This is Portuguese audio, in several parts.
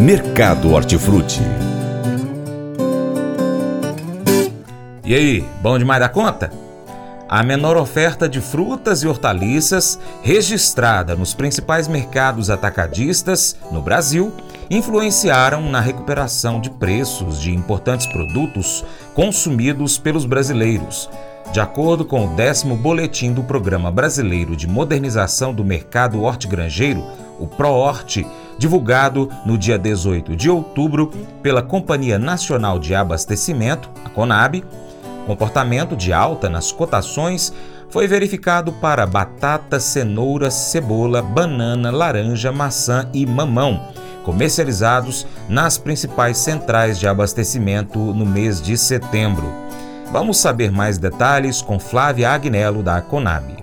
Mercado Hortifruti. E aí, bom demais da conta? A menor oferta de frutas e hortaliças registrada nos principais mercados atacadistas no Brasil influenciaram na recuperação de preços de importantes produtos consumidos pelos brasileiros. De acordo com o décimo boletim do Programa Brasileiro de Modernização do Mercado Hortigranjeiro, o ProHort, divulgado no dia 18 de outubro pela Companhia Nacional de Abastecimento, a CONAB, comportamento de alta nas cotações foi verificado para batata, cenoura, cebola, banana, laranja, maçã e mamão, comercializados nas principais centrais de abastecimento no mês de setembro. Vamos saber mais detalhes com Flávia Agnello da Conab.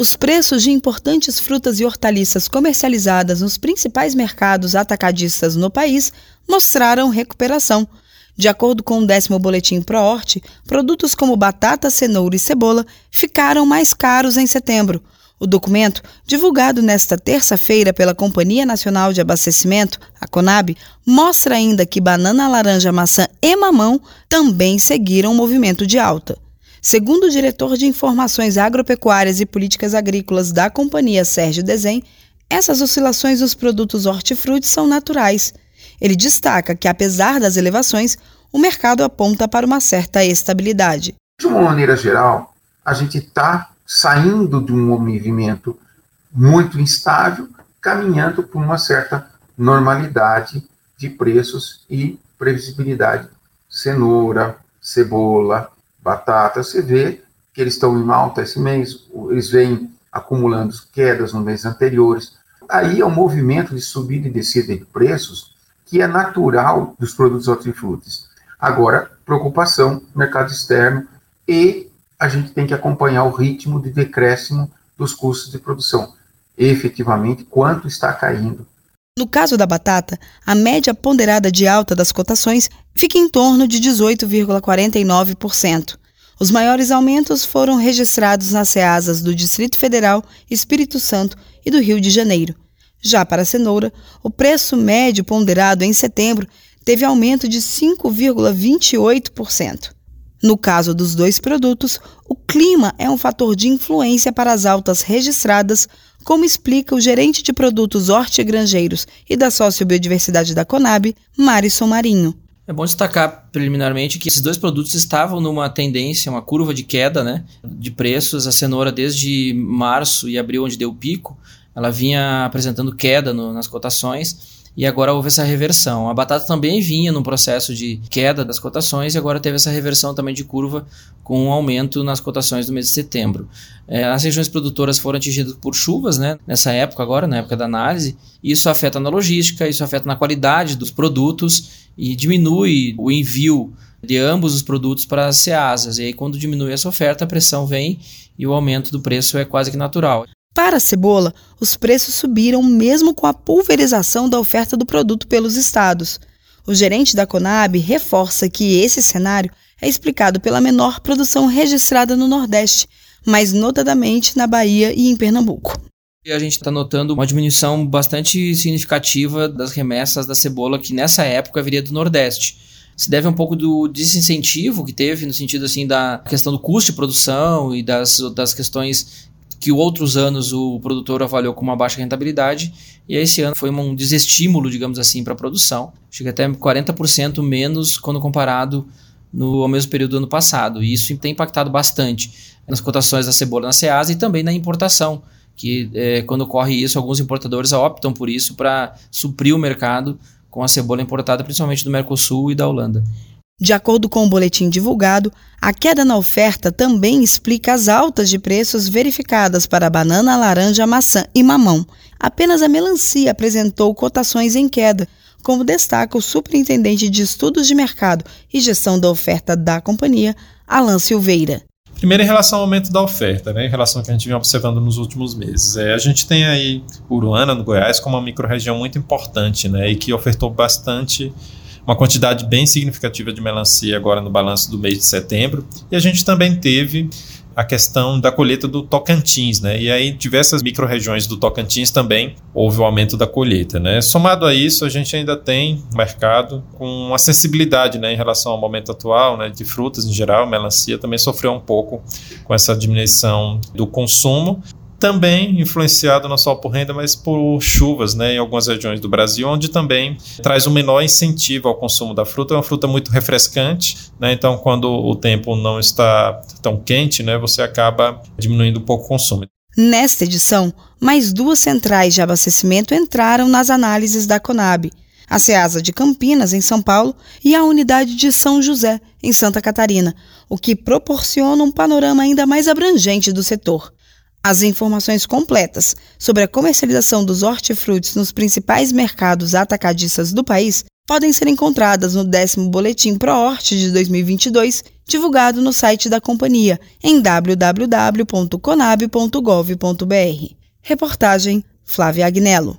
Os preços de importantes frutas e hortaliças comercializadas nos principais mercados atacadistas no país mostraram recuperação de acordo com o décimo boletim ProHort, produtos como batata, cenoura e cebola ficaram mais caros em setembro. O documento, divulgado nesta terça-feira pela Companhia Nacional de Abastecimento, a CONAB, mostra ainda que banana, laranja, maçã e mamão também seguiram o movimento de alta. Segundo o diretor de Informações Agropecuárias e Políticas Agrícolas da companhia, Sérgio Desen, essas oscilações dos produtos hortifruti são naturais ele destaca que, apesar das elevações, o mercado aponta para uma certa estabilidade. De uma maneira geral, a gente está saindo de um movimento muito instável, caminhando para uma certa normalidade de preços e previsibilidade. Cenoura, cebola, batata, você vê que eles estão em alta esse mês, eles vêm acumulando quedas nos meses anteriores. Aí é um movimento de subida e descida de preços que é natural dos produtos hortifrutis. Agora, preocupação, mercado externo e a gente tem que acompanhar o ritmo de decréscimo dos custos de produção. Efetivamente, quanto está caindo. No caso da batata, a média ponderada de alta das cotações fica em torno de 18,49%. Os maiores aumentos foram registrados nas ceasas do Distrito Federal, Espírito Santo e do Rio de Janeiro. Já para a cenoura, o preço médio ponderado em setembro teve aumento de 5,28%. No caso dos dois produtos, o clima é um fator de influência para as altas registradas, como explica o gerente de produtos hortigranjeiros e da sociobiodiversidade da Conab, Marison Marinho. É bom destacar preliminarmente que esses dois produtos estavam numa tendência, uma curva de queda né, de preços. A cenoura, desde março e abril, onde deu pico, ela vinha apresentando queda no, nas cotações e agora houve essa reversão. A batata também vinha num processo de queda das cotações e agora teve essa reversão também de curva com um aumento nas cotações do mês de setembro. É, as regiões produtoras foram atingidas por chuvas né, nessa época agora, na época da análise, isso afeta na logística, isso afeta na qualidade dos produtos e diminui o envio de ambos os produtos para as ceasas. E aí quando diminui essa oferta, a pressão vem e o aumento do preço é quase que natural. Para a cebola, os preços subiram mesmo com a pulverização da oferta do produto pelos estados. O gerente da Conab reforça que esse cenário é explicado pela menor produção registrada no Nordeste, mais notadamente na Bahia e em Pernambuco. E a gente está notando uma diminuição bastante significativa das remessas da cebola que nessa época viria do Nordeste. Se deve um pouco do desincentivo que teve no sentido assim da questão do custo de produção e das, das questões que outros anos o produtor avaliou com uma baixa rentabilidade, e esse ano foi um desestímulo, digamos assim, para a produção. Chega até 40% menos quando comparado no ao mesmo período do ano passado. E isso tem impactado bastante nas cotações da cebola na Ceasa e também na importação, que é, quando ocorre isso, alguns importadores optam por isso para suprir o mercado com a cebola importada, principalmente do Mercosul e da Holanda. De acordo com o boletim divulgado, a queda na oferta também explica as altas de preços verificadas para banana, laranja, maçã e mamão. Apenas a melancia apresentou cotações em queda, como destaca o superintendente de estudos de mercado e gestão da oferta da companhia, Alan Silveira. Primeiro, em relação ao aumento da oferta, né, em relação ao que a gente vem observando nos últimos meses. É, a gente tem aí Uruana, no Goiás, como uma microrregião muito importante né, e que ofertou bastante uma quantidade bem significativa de melancia agora no balanço do mês de setembro. E a gente também teve a questão da colheita do Tocantins, né? E aí diversas micro-regiões do Tocantins também houve o aumento da colheita, né? Somado a isso, a gente ainda tem mercado com uma sensibilidade, né, em relação ao momento atual, né, de frutas em geral, melancia também sofreu um pouco com essa diminuição do consumo, também influenciado não só por renda, mas por chuvas né, em algumas regiões do Brasil, onde também traz um menor incentivo ao consumo da fruta. É uma fruta muito refrescante, né, então quando o tempo não está tão quente, né, você acaba diminuindo um pouco o consumo. Nesta edição, mais duas centrais de abastecimento entraram nas análises da Conab. A Ceasa de Campinas, em São Paulo, e a unidade de São José, em Santa Catarina, o que proporciona um panorama ainda mais abrangente do setor. As informações completas sobre a comercialização dos hortifrutis nos principais mercados atacadistas do país podem ser encontradas no décimo Boletim ProHort de 2022, divulgado no site da companhia em www.conab.gov.br. Reportagem Flávia Agnello.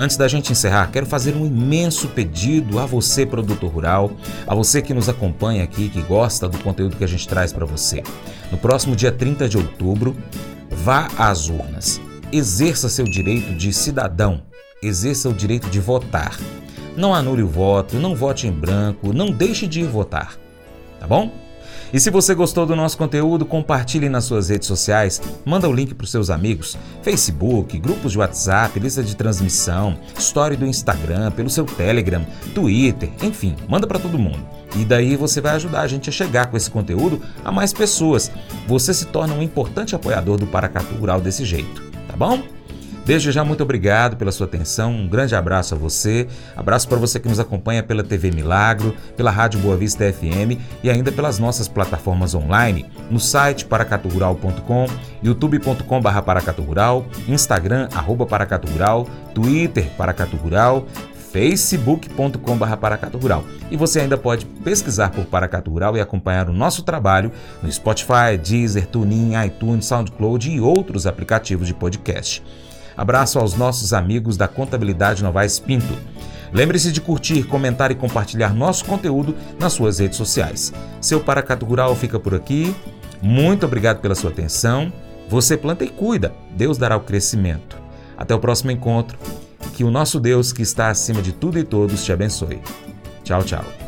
Antes da gente encerrar, quero fazer um imenso pedido a você, produtor rural, a você que nos acompanha aqui, que gosta do conteúdo que a gente traz para você. No próximo dia 30 de outubro, vá às urnas. Exerça seu direito de cidadão, exerça o direito de votar. Não anule o voto, não vote em branco, não deixe de ir votar. Tá bom? E se você gostou do nosso conteúdo, compartilhe nas suas redes sociais, manda o link para os seus amigos, Facebook, grupos de WhatsApp, lista de transmissão, story do Instagram, pelo seu Telegram, Twitter, enfim, manda para todo mundo. E daí você vai ajudar a gente a chegar com esse conteúdo a mais pessoas. Você se torna um importante apoiador do Paracatu Rural desse jeito, tá bom? Desde já, muito obrigado pela sua atenção. Um grande abraço a você. Abraço para você que nos acompanha pela TV Milagro, pela Rádio Boa Vista FM e ainda pelas nossas plataformas online, no site paracaturural.com, youtube.com.br paracaturural, Instagram, arroba paracaturural, Twitter, paracaturural, facebook.com.br. E você ainda pode pesquisar por Paracato Rural e acompanhar o nosso trabalho no Spotify, Deezer, TuneIn, iTunes, SoundCloud e outros aplicativos de podcast. Abraço aos nossos amigos da Contabilidade Novaes Pinto. Lembre-se de curtir, comentar e compartilhar nosso conteúdo nas suas redes sociais. Seu Paracato Rural fica por aqui. Muito obrigado pela sua atenção. Você planta e cuida, Deus dará o crescimento. Até o próximo encontro. Que o nosso Deus, que está acima de tudo e todos, te abençoe. Tchau, tchau.